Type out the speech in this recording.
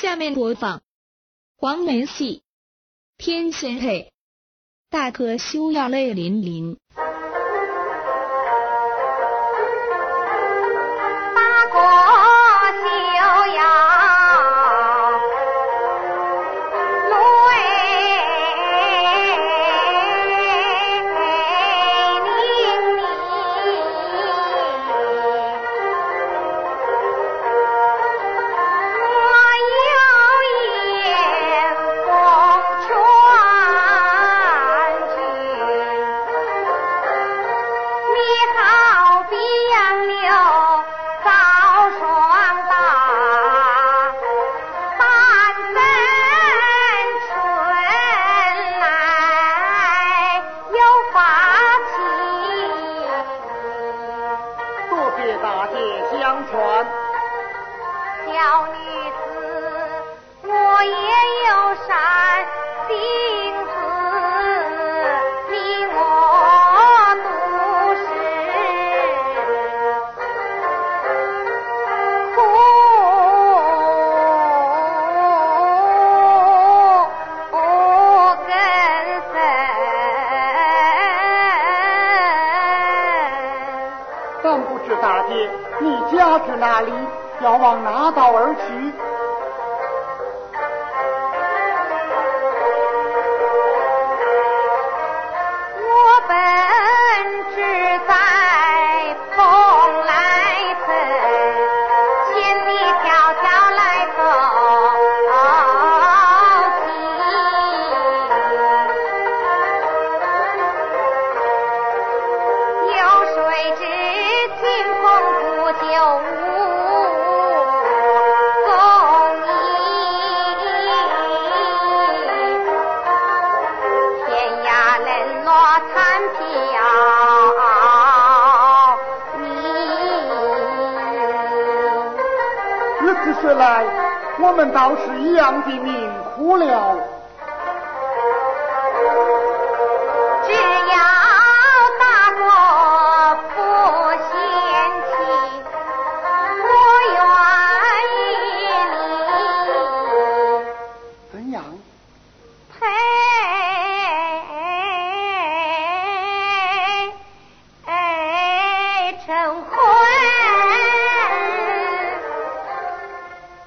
下面播放。黄梅戏《天仙配》，大哥休要泪淋淋。相传，小女子我也。大姐，你家是哪里？要往哪道而去？小。你如此说来我们倒是一样的命苦了。